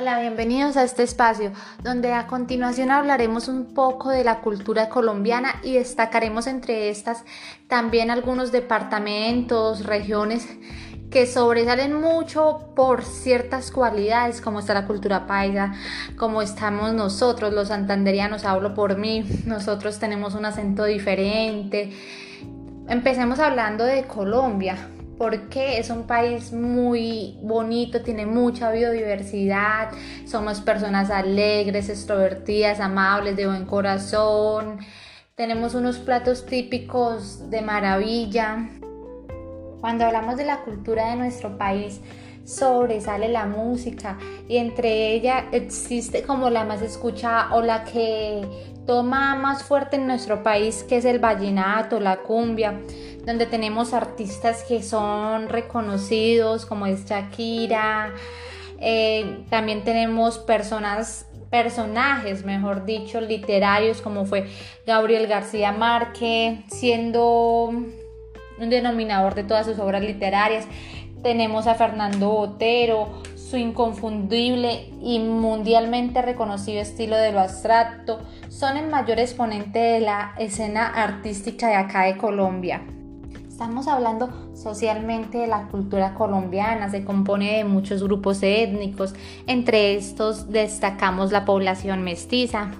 Hola, bienvenidos a este espacio donde a continuación hablaremos un poco de la cultura colombiana y destacaremos entre estas también algunos departamentos, regiones que sobresalen mucho por ciertas cualidades como está la cultura paisa, como estamos nosotros los santanderianos, hablo por mí, nosotros tenemos un acento diferente. Empecemos hablando de Colombia porque es un país muy bonito, tiene mucha biodiversidad, somos personas alegres, extrovertidas, amables, de buen corazón, tenemos unos platos típicos de maravilla. Cuando hablamos de la cultura de nuestro país, sobresale la música y entre ella existe como la más escuchada o la que toma más fuerte en nuestro país, que es el vallenato, la cumbia donde tenemos artistas que son reconocidos como es Shakira, eh, también tenemos personas personajes, mejor dicho, literarios como fue Gabriel García Márquez, siendo un denominador de todas sus obras literarias. Tenemos a Fernando Botero, su inconfundible y mundialmente reconocido estilo de lo abstracto, son el mayor exponente de la escena artística de acá de Colombia. Estamos hablando socialmente de la cultura colombiana, se compone de muchos grupos étnicos, entre estos destacamos la población mestiza.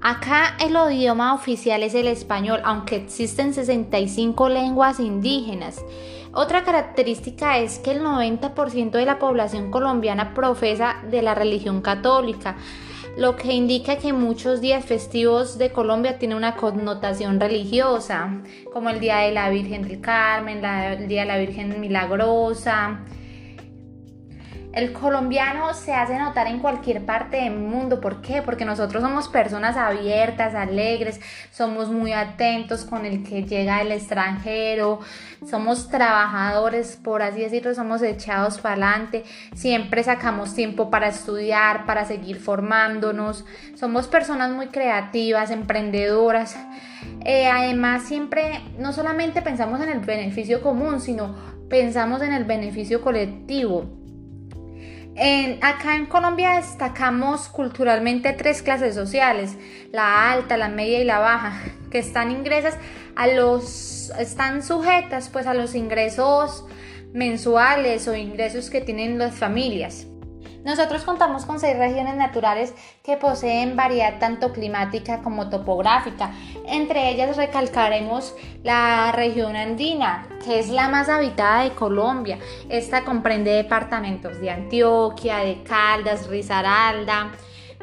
Acá el idioma oficial es el español, aunque existen 65 lenguas indígenas. Otra característica es que el 90% de la población colombiana profesa de la religión católica lo que indica que muchos días festivos de Colombia tienen una connotación religiosa, como el Día de la Virgen del Carmen, el Día de la Virgen Milagrosa, el colombiano se hace notar en cualquier parte del mundo. ¿Por qué? Porque nosotros somos personas abiertas, alegres, somos muy atentos con el que llega el extranjero, somos trabajadores, por así decirlo, somos echados para adelante, siempre sacamos tiempo para estudiar, para seguir formándonos, somos personas muy creativas, emprendedoras. Eh, además, siempre no solamente pensamos en el beneficio común, sino pensamos en el beneficio colectivo acá en Colombia destacamos culturalmente tres clases sociales, la alta, la media y la baja, que están ingresas a los, están sujetas pues a los ingresos mensuales o ingresos que tienen las familias. Nosotros contamos con seis regiones naturales que poseen variedad tanto climática como topográfica. Entre ellas recalcaremos la región andina, que es la más habitada de Colombia. Esta comprende departamentos de Antioquia, de Caldas, Risaralda,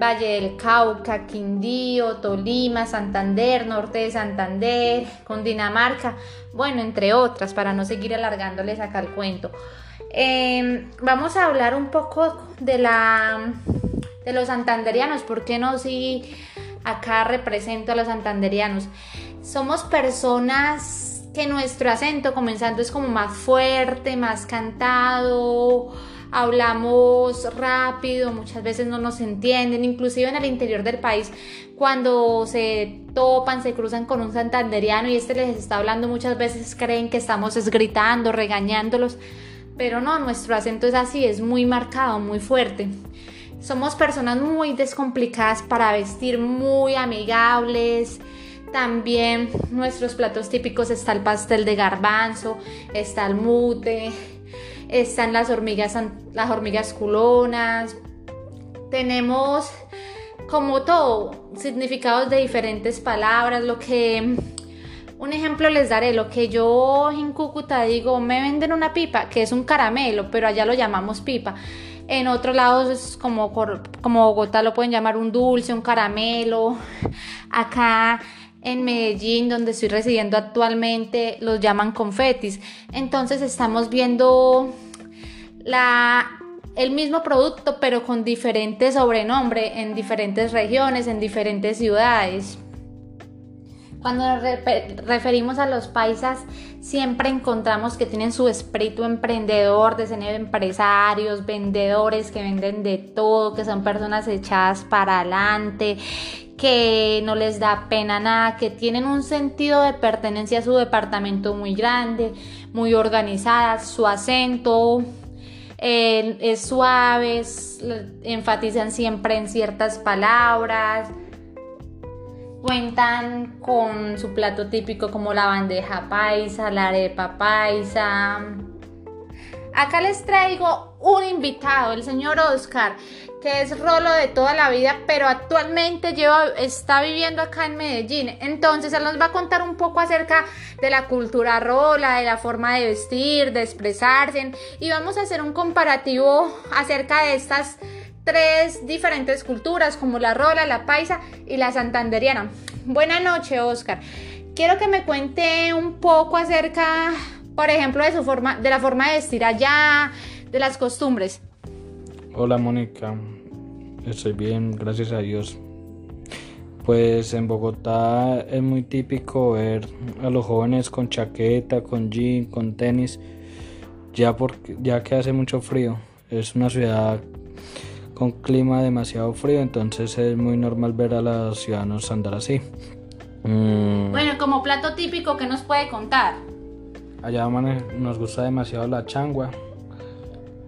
Valle del Cauca, Quindío, Tolima, Santander, Norte de Santander, Cundinamarca, bueno, entre otras, para no seguir alargándoles acá el cuento. Em, vamos a hablar un poco de la de los santanderianos, ¿por qué no si acá represento a los santanderianos? Somos personas que nuestro acento comenzando es como más fuerte, más cantado, hablamos rápido, muchas veces no nos entienden, inclusive en el interior del país, cuando se topan, se cruzan con un santanderiano y este les está hablando muchas veces creen que estamos gritando, regañándolos pero no, nuestro acento es así, es muy marcado, muy fuerte. Somos personas muy descomplicadas para vestir, muy amigables. También nuestros platos típicos está el pastel de garbanzo, está el mute, están las hormigas, las hormigas culonas. Tenemos como todo significados de diferentes palabras, lo que un ejemplo les daré, lo que yo en Cúcuta digo, me venden una pipa, que es un caramelo, pero allá lo llamamos pipa. En otros lados como, como Bogotá lo pueden llamar un dulce, un caramelo. Acá en Medellín, donde estoy residiendo actualmente, los llaman confetis. Entonces estamos viendo la, el mismo producto, pero con diferente sobrenombre en diferentes regiones, en diferentes ciudades. Cuando nos referimos a los paisas, siempre encontramos que tienen su espíritu emprendedor, de empresarios, vendedores que venden de todo, que son personas echadas para adelante, que no les da pena nada, que tienen un sentido de pertenencia a su departamento muy grande, muy organizadas, su acento es suave, enfatizan siempre en ciertas palabras, cuentan con su plato típico como la bandeja paisa, la arepa paisa. Acá les traigo un invitado, el señor Oscar, que es rolo de toda la vida, pero actualmente lleva, está viviendo acá en Medellín. Entonces él nos va a contar un poco acerca de la cultura rola, de la forma de vestir, de expresarse, y vamos a hacer un comparativo acerca de estas tres diferentes culturas como la rola, la paisa y la santanderiana. Buenas noches, Oscar. Quiero que me cuente un poco acerca, por ejemplo, de su forma, de la forma de vestir allá, de las costumbres. Hola, Mónica. Estoy bien, gracias a Dios. Pues en Bogotá es muy típico ver a los jóvenes con chaqueta, con jean, con tenis, ya porque ya que hace mucho frío. Es una ciudad con clima demasiado frío, entonces es muy normal ver a los ciudadanos andar así. Mm. Bueno, como plato típico, ¿qué nos puede contar? Allá nos gusta demasiado la changua.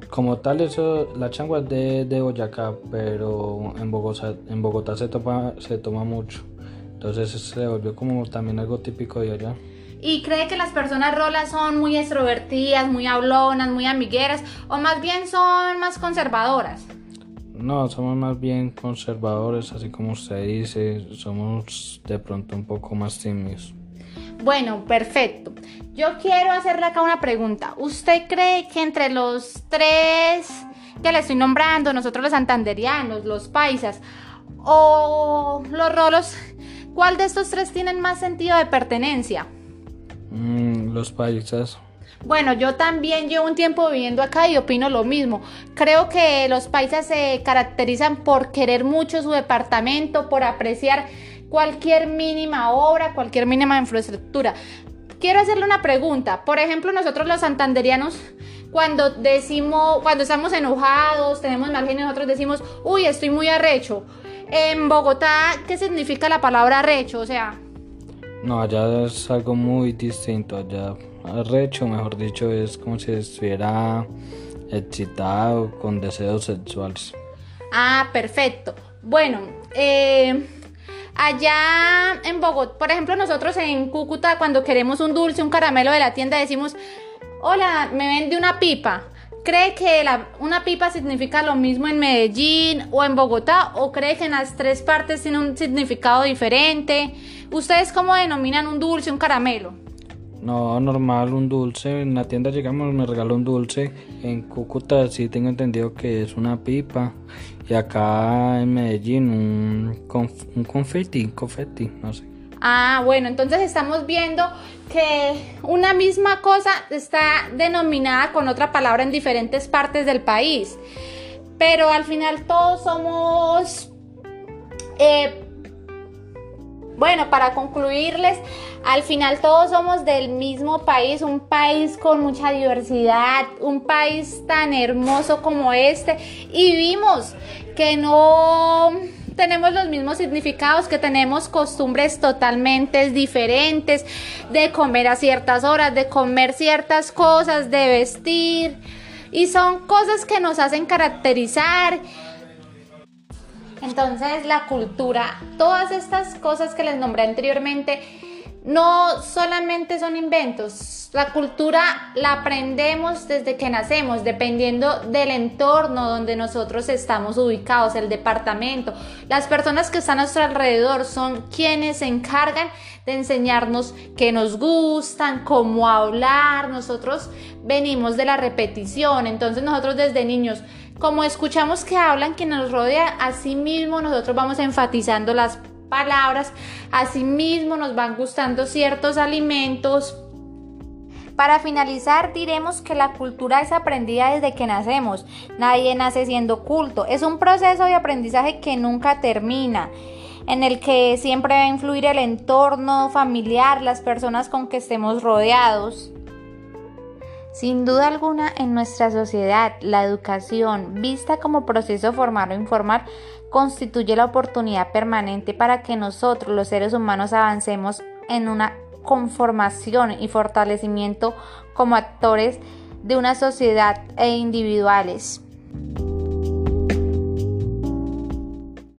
Como tal, eso, la changua es de, de Boyacá, pero en Bogotá, en Bogotá se, toma, se toma mucho. Entonces se volvió como también algo típico de allá. ¿Y cree que las personas rolas son muy extrovertidas, muy hablonas, muy amigueras o más bien son más conservadoras? No, somos más bien conservadores, así como usted dice, somos de pronto un poco más tímidos. Bueno, perfecto. Yo quiero hacerle acá una pregunta. ¿Usted cree que entre los tres que le estoy nombrando, nosotros los santanderianos, los paisas o los rolos, cuál de estos tres tienen más sentido de pertenencia? Mm, los paisas. Bueno, yo también llevo un tiempo viviendo acá y opino lo mismo. Creo que los paisas se caracterizan por querer mucho su departamento, por apreciar cualquier mínima obra, cualquier mínima infraestructura. Quiero hacerle una pregunta. Por ejemplo, nosotros los santanderianos, cuando decimos, cuando estamos enojados, tenemos mal nosotros decimos, uy, estoy muy arrecho. En Bogotá, ¿qué significa la palabra arrecho? O sea... No, allá es algo muy distinto. Allá arrecho, mejor dicho, es como si estuviera excitado con deseos sexuales. Ah, perfecto. Bueno, eh, allá en Bogotá, por ejemplo, nosotros en Cúcuta, cuando queremos un dulce, un caramelo de la tienda, decimos, hola, me vende una pipa. ¿Cree que una pipa significa lo mismo en Medellín o en Bogotá? ¿O cree que en las tres partes tiene un significado diferente? ¿Ustedes cómo denominan un dulce, un caramelo? No, normal, un dulce. En la tienda llegamos, me regaló un dulce. En Cúcuta sí tengo entendido que es una pipa. Y acá en Medellín un, un confeti, confeti, no sé. Ah, bueno, entonces estamos viendo que una misma cosa está denominada con otra palabra en diferentes partes del país. Pero al final todos somos... Eh, bueno, para concluirles, al final todos somos del mismo país, un país con mucha diversidad, un país tan hermoso como este y vimos que no tenemos los mismos significados, que tenemos costumbres totalmente diferentes, de comer a ciertas horas, de comer ciertas cosas, de vestir. Y son cosas que nos hacen caracterizar. Entonces la cultura, todas estas cosas que les nombré anteriormente, no solamente son inventos, la cultura la aprendemos desde que nacemos, dependiendo del entorno donde nosotros estamos ubicados, el departamento. Las personas que están a nuestro alrededor son quienes se encargan de enseñarnos qué nos gustan, cómo hablar. Nosotros venimos de la repetición, entonces nosotros desde niños como escuchamos que hablan quien nos rodea, así mismo nosotros vamos enfatizando las palabras, asimismo nos van gustando ciertos alimentos. Para finalizar, diremos que la cultura es aprendida desde que nacemos. Nadie nace siendo culto. Es un proceso de aprendizaje que nunca termina, en el que siempre va a influir el entorno familiar, las personas con que estemos rodeados. Sin duda alguna, en nuestra sociedad, la educación, vista como proceso formar o informar, constituye la oportunidad permanente para que nosotros, los seres humanos, avancemos en una conformación y fortalecimiento como actores de una sociedad e individuales.